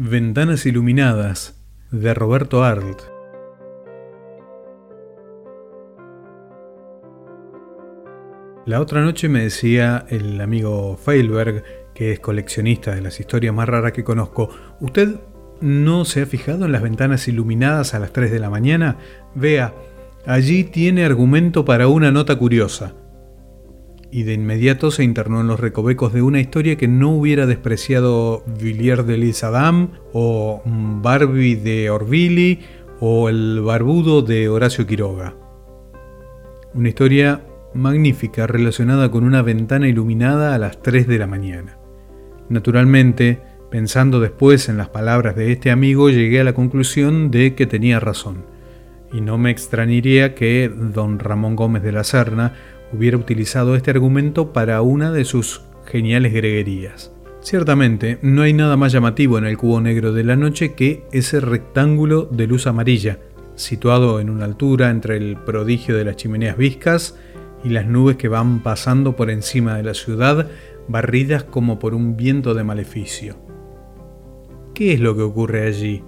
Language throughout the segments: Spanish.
Ventanas iluminadas de Roberto Arlt. La otra noche me decía el amigo Feilberg, que es coleccionista de las historias más raras que conozco, ¿usted no se ha fijado en las ventanas iluminadas a las 3 de la mañana? Vea, allí tiene argumento para una nota curiosa y de inmediato se internó en los recovecos de una historia que no hubiera despreciado Villiers de Lis Adam o Barbie de Orvili o El Barbudo de Horacio Quiroga. Una historia magnífica relacionada con una ventana iluminada a las 3 de la mañana. Naturalmente, pensando después en las palabras de este amigo, llegué a la conclusión de que tenía razón. Y no me extrañaría que don Ramón Gómez de la Serna hubiera utilizado este argumento para una de sus geniales greguerías. Ciertamente, no hay nada más llamativo en el cubo negro de la noche que ese rectángulo de luz amarilla, situado en una altura entre el prodigio de las chimeneas viscas y las nubes que van pasando por encima de la ciudad, barridas como por un viento de maleficio. ¿Qué es lo que ocurre allí?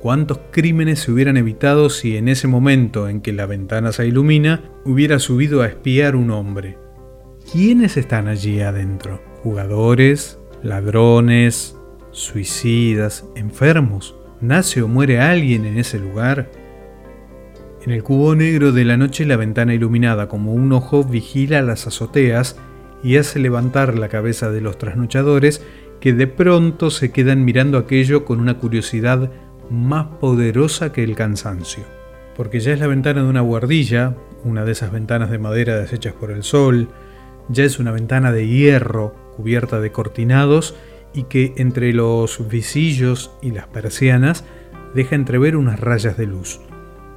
¿Cuántos crímenes se hubieran evitado si en ese momento en que la ventana se ilumina hubiera subido a espiar un hombre? ¿Quiénes están allí adentro? ¿Jugadores? ¿Ladrones? ¿Suicidas? ¿Enfermos? ¿Nace o muere alguien en ese lugar? En el cubo negro de la noche la ventana iluminada como un ojo vigila las azoteas y hace levantar la cabeza de los trasnochadores que de pronto se quedan mirando aquello con una curiosidad más poderosa que el cansancio, porque ya es la ventana de una guardilla, una de esas ventanas de madera deshechas por el sol, ya es una ventana de hierro cubierta de cortinados y que entre los visillos y las persianas deja entrever unas rayas de luz.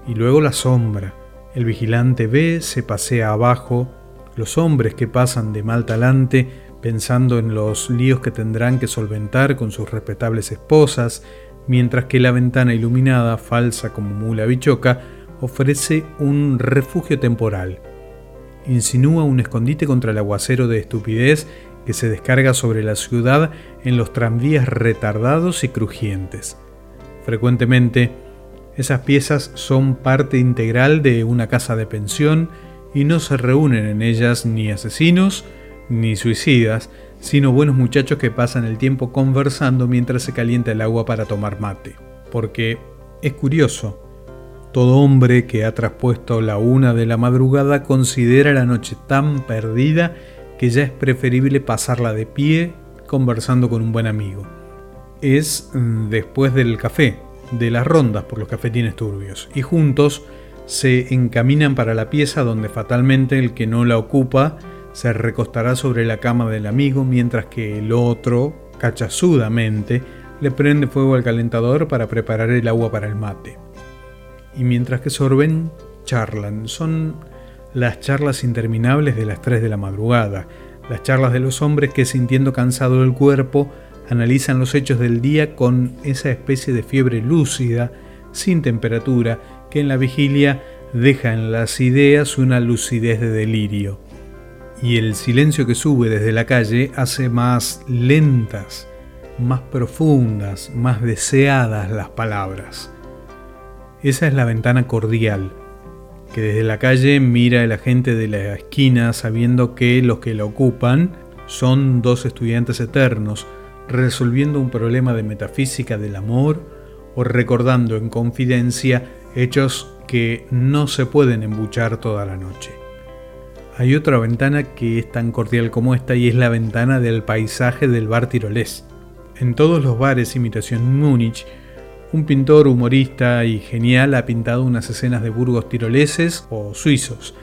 Y luego la sombra. El vigilante ve, se pasea abajo, los hombres que pasan de mal talante pensando en los líos que tendrán que solventar con sus respetables esposas, mientras que la ventana iluminada, falsa como mula bichoca, ofrece un refugio temporal. Insinúa un escondite contra el aguacero de estupidez que se descarga sobre la ciudad en los tranvías retardados y crujientes. Frecuentemente, esas piezas son parte integral de una casa de pensión y no se reúnen en ellas ni asesinos ni suicidas, sino buenos muchachos que pasan el tiempo conversando mientras se calienta el agua para tomar mate. Porque es curioso, todo hombre que ha traspuesto la una de la madrugada considera la noche tan perdida que ya es preferible pasarla de pie conversando con un buen amigo. Es mm, después del café, de las rondas por los cafetines turbios, y juntos se encaminan para la pieza donde fatalmente el que no la ocupa se recostará sobre la cama del amigo mientras que el otro, cachazudamente, le prende fuego al calentador para preparar el agua para el mate. Y mientras que sorben, charlan. Son las charlas interminables de las 3 de la madrugada, las charlas de los hombres que sintiendo cansado el cuerpo, analizan los hechos del día con esa especie de fiebre lúcida, sin temperatura, que en la vigilia deja en las ideas una lucidez de delirio y el silencio que sube desde la calle hace más lentas, más profundas, más deseadas las palabras. Esa es la ventana cordial, que desde la calle mira el agente de la esquina sabiendo que los que la ocupan son dos estudiantes eternos, resolviendo un problema de metafísica del amor o recordando en confidencia hechos que no se pueden embuchar toda la noche. Hay otra ventana que es tan cordial como esta y es la ventana del paisaje del bar tirolés. En todos los bares imitación Múnich, un pintor humorista y genial ha pintado unas escenas de burgos tiroleses o suizos.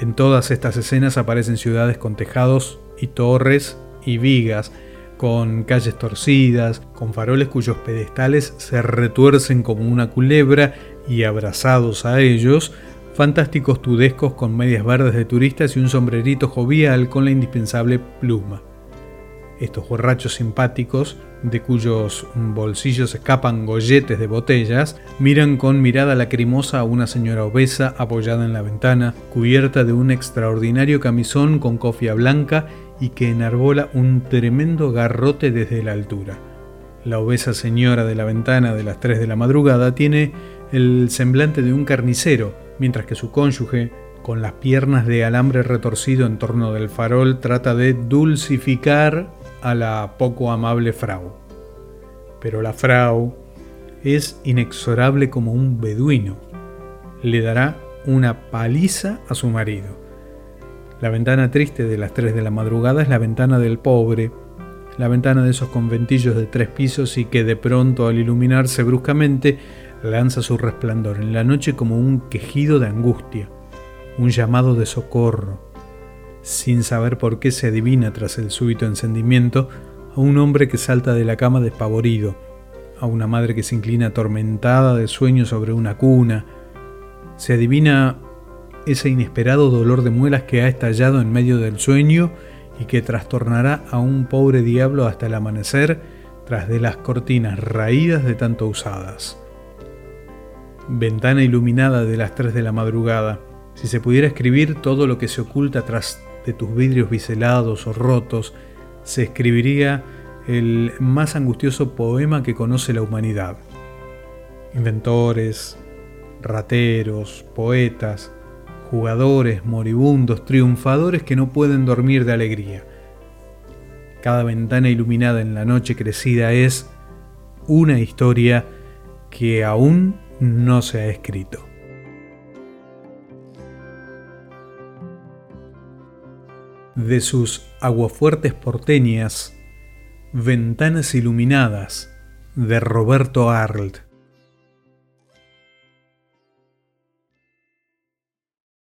En todas estas escenas aparecen ciudades con tejados y torres y vigas, con calles torcidas, con faroles cuyos pedestales se retuercen como una culebra y abrazados a ellos fantásticos tudescos con medias verdes de turistas y un sombrerito jovial con la indispensable pluma. Estos borrachos simpáticos, de cuyos bolsillos escapan golletes de botellas, miran con mirada lacrimosa a una señora obesa apoyada en la ventana, cubierta de un extraordinario camisón con cofia blanca y que enarbola un tremendo garrote desde la altura. La obesa señora de la ventana de las 3 de la madrugada tiene el semblante de un carnicero, mientras que su cónyuge, con las piernas de alambre retorcido en torno del farol, trata de dulcificar a la poco amable Frau. Pero la Frau es inexorable como un beduino. Le dará una paliza a su marido. La ventana triste de las 3 de la madrugada es la ventana del pobre, la ventana de esos conventillos de tres pisos y que de pronto al iluminarse bruscamente lanza su resplandor en la noche como un quejido de angustia, un llamado de socorro. Sin saber por qué se adivina tras el súbito encendimiento a un hombre que salta de la cama despavorido, a una madre que se inclina atormentada de sueño sobre una cuna. Se adivina ese inesperado dolor de muelas que ha estallado en medio del sueño y que trastornará a un pobre diablo hasta el amanecer tras de las cortinas raídas de tanto usadas. Ventana iluminada de las 3 de la madrugada, si se pudiera escribir todo lo que se oculta tras de tus vidrios biselados o rotos, se escribiría el más angustioso poema que conoce la humanidad. Inventores, rateros, poetas, jugadores moribundos, triunfadores que no pueden dormir de alegría. Cada ventana iluminada en la noche crecida es una historia que aún no se ha escrito. De sus aguafuertes porteñas, Ventanas iluminadas de Roberto Arlt.